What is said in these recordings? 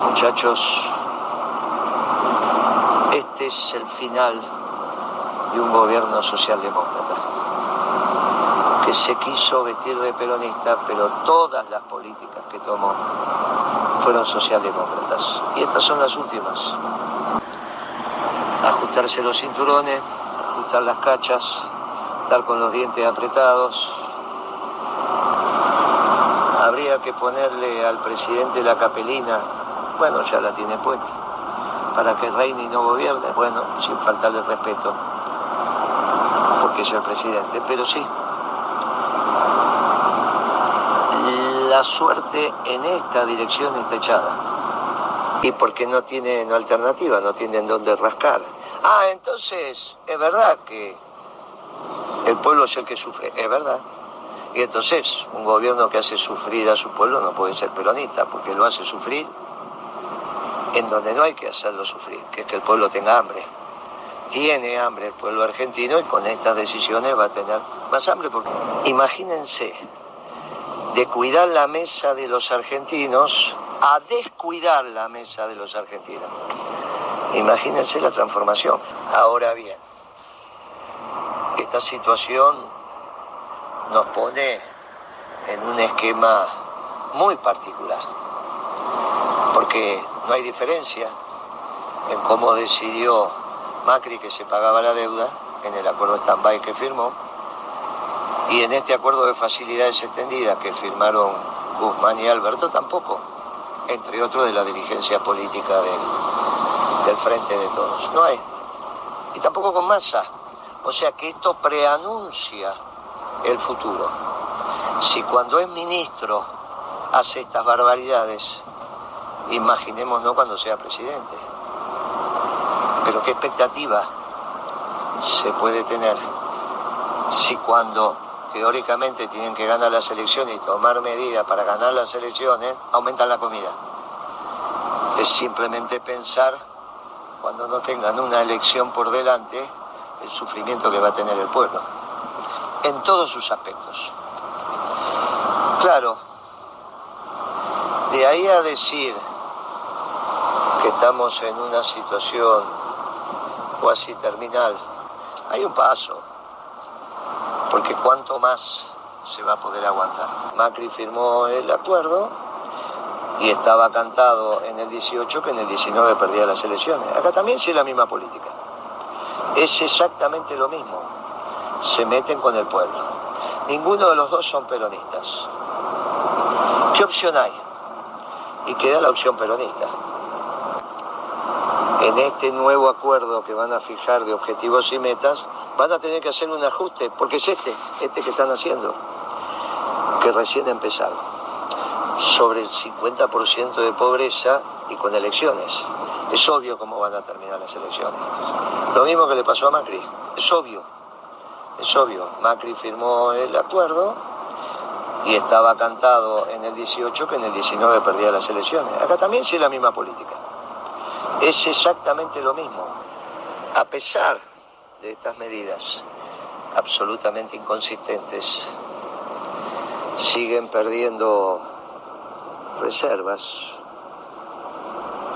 Muchachos, este es el final de un gobierno socialdemócrata que se quiso vestir de peronista, pero todas las políticas que tomó fueron socialdemócratas. Y estas son las últimas. Ajustarse los cinturones, ajustar las cachas, estar con los dientes apretados. Habría que ponerle al presidente la capelina, bueno, ya la tiene puesta, para que reine y no gobierne, bueno, sin faltarle respeto, porque es el presidente, pero sí. La suerte en esta dirección está echada. Y porque no tienen alternativa, no tienen dónde rascar. Ah, entonces, es verdad que el pueblo es el que sufre, es verdad. Y entonces, un gobierno que hace sufrir a su pueblo no puede ser peronista, porque lo hace sufrir en donde no hay que hacerlo sufrir, que es que el pueblo tenga hambre. Tiene hambre el pueblo argentino y con estas decisiones va a tener más hambre. Imagínense de cuidar la mesa de los argentinos a descuidar la mesa de los argentinos. Imagínense la transformación. Ahora bien, esta situación nos pone en un esquema muy particular, porque no hay diferencia en cómo decidió Macri que se pagaba la deuda en el acuerdo stand-by que firmó y en este acuerdo de facilidades extendidas que firmaron Guzmán y Alberto tampoco, entre otros de la dirigencia política del, Frente de Todos. No hay. Y tampoco con Massa. O sea que esto preanuncia el futuro. Si cuando es ministro hace estas barbaridades, imaginémonos cuando sea presidente. Pero qué expectativa se puede tener si cuando teóricamente tienen que ganar las elecciones y tomar medidas para ganar las elecciones, aumentan la comida. Es simplemente pensar, cuando no tengan una elección por delante, el sufrimiento que va a tener el pueblo, en todos sus aspectos. Claro, de ahí a decir que estamos en una situación cuasi terminal, hay un paso, porque cuánto más se va a poder aguantar. Macri firmó el acuerdo y estaba cantado en el 18 que en el 19 perdía las elecciones. Acá también sí es la misma política. Es exactamente lo mismo. Se meten con el pueblo. Ninguno de los dos son peronistas. ¿Qué opción hay? Y queda la opción peronista. En este nuevo acuerdo que van a fijar de objetivos y metas, van a tener que hacer un ajuste, porque es este, este que están haciendo, que recién ha empezado, sobre el 50% de pobreza y con elecciones. Es obvio cómo van a terminar las elecciones. Lo mismo que le pasó a Macri, es obvio, es obvio. Macri firmó el acuerdo y estaba cantado en el 18 que en el 19 perdía las elecciones. Acá también sí es la misma política. Es exactamente lo mismo. A pesar de estas medidas absolutamente inconsistentes, siguen perdiendo reservas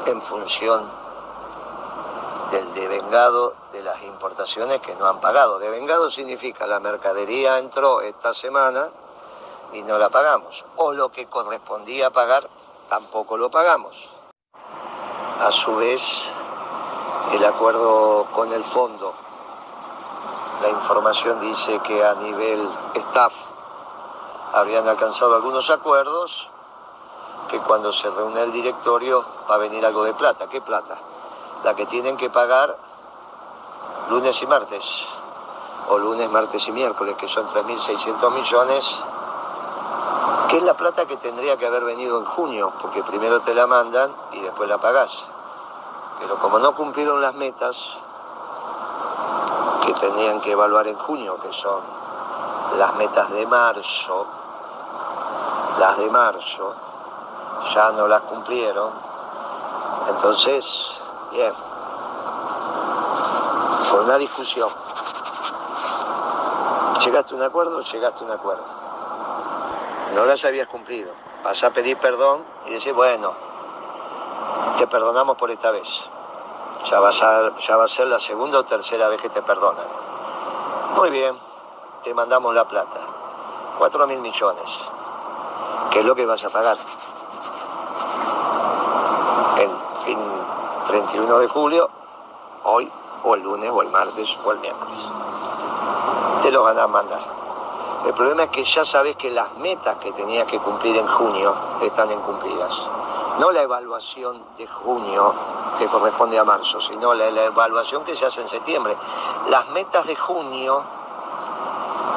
en función del devengado de las importaciones que no han pagado. Devengado significa la mercadería entró esta semana y no la pagamos. O lo que correspondía pagar, tampoco lo pagamos. A su vez, el acuerdo con el fondo. La información dice que a nivel staff habrían alcanzado algunos acuerdos, que cuando se reúne el directorio va a venir algo de plata. ¿Qué plata? La que tienen que pagar lunes y martes, o lunes, martes y miércoles, que son 3.600 millones, que es la plata que tendría que haber venido en junio, porque primero te la mandan y después la pagás. Pero como no cumplieron las metas que tenían que evaluar en junio, que son las metas de marzo, las de marzo, ya no las cumplieron. Entonces, bien, fue una discusión. ¿Llegaste a un acuerdo? Llegaste a un acuerdo. No las habías cumplido. Vas a pedir perdón y decir, bueno, te perdonamos por esta vez. Ya, va a ser la segunda o tercera vez que te perdonan. Muy bien, te mandamos la plata. Cuatro mil millones. ¿Qué es lo que vas a pagar? En fin, 31 de julio, hoy, o el lunes, o el martes, o el miércoles. Te lo van a mandar. El problema es que ya sabes que las metas que tenías que cumplir en junio están incumplidas no la evaluación de junio que corresponde a marzo, sino la, evaluación que se hace en septiembre. Las metas de junio,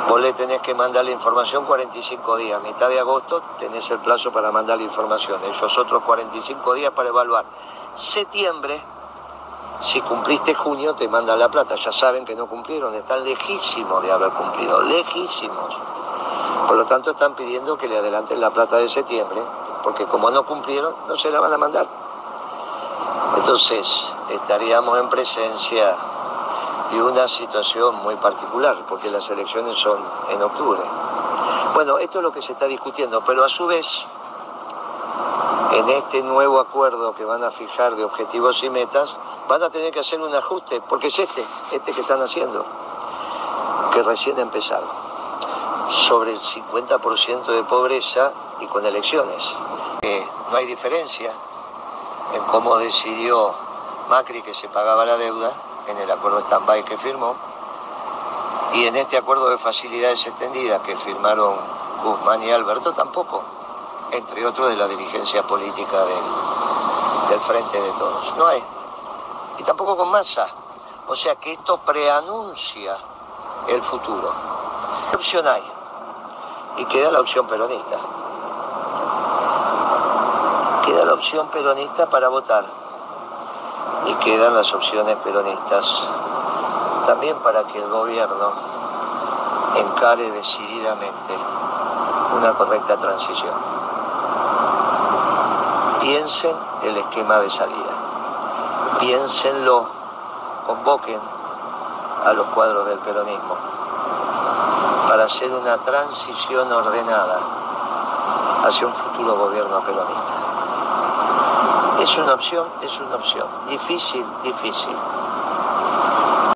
vos le tenés que mandar la información 45 días, mitad de agosto tenés el plazo para mandar la información, esos otros 45 días para evaluar. Septiembre, si cumpliste junio, te mandan la plata, ya saben que no cumplieron, están lejísimos de haber cumplido, lejísimos. Por lo tanto, están pidiendo que le adelanten la plata de septiembre porque como no cumplieron, no se la van a mandar. Entonces, estaríamos en presencia de una situación muy particular, porque las elecciones son en octubre. Bueno, esto es lo que se está discutiendo, pero a su vez, en este nuevo acuerdo que van a fijar de objetivos y metas, van a tener que hacer un ajuste, porque es este, este que están haciendo, que recién empezaron, sobre el 50% de pobreza y con elecciones no hay diferencia en cómo decidió Macri que se pagaba la deuda en el acuerdo stand-by que firmó y en este acuerdo de facilidades extendidas que firmaron Guzmán y Alberto tampoco, entre otros de la dirigencia política del, Frente de Todos. No hay. Y tampoco con Massa. O sea que esto preanuncia el futuro. ¿Qué opción hay? Y queda la opción peronista. Queda la opción peronista para votar. Y quedan las opciones peronistas también para que el gobierno encare decididamente una correcta transición. Piensen el esquema de salida, piénsenlo, convoquen a los cuadros del peronismo para hacer una transición ordenada hacia un futuro gobierno peronista. Es una opción, es una opción. Difícil, difícil.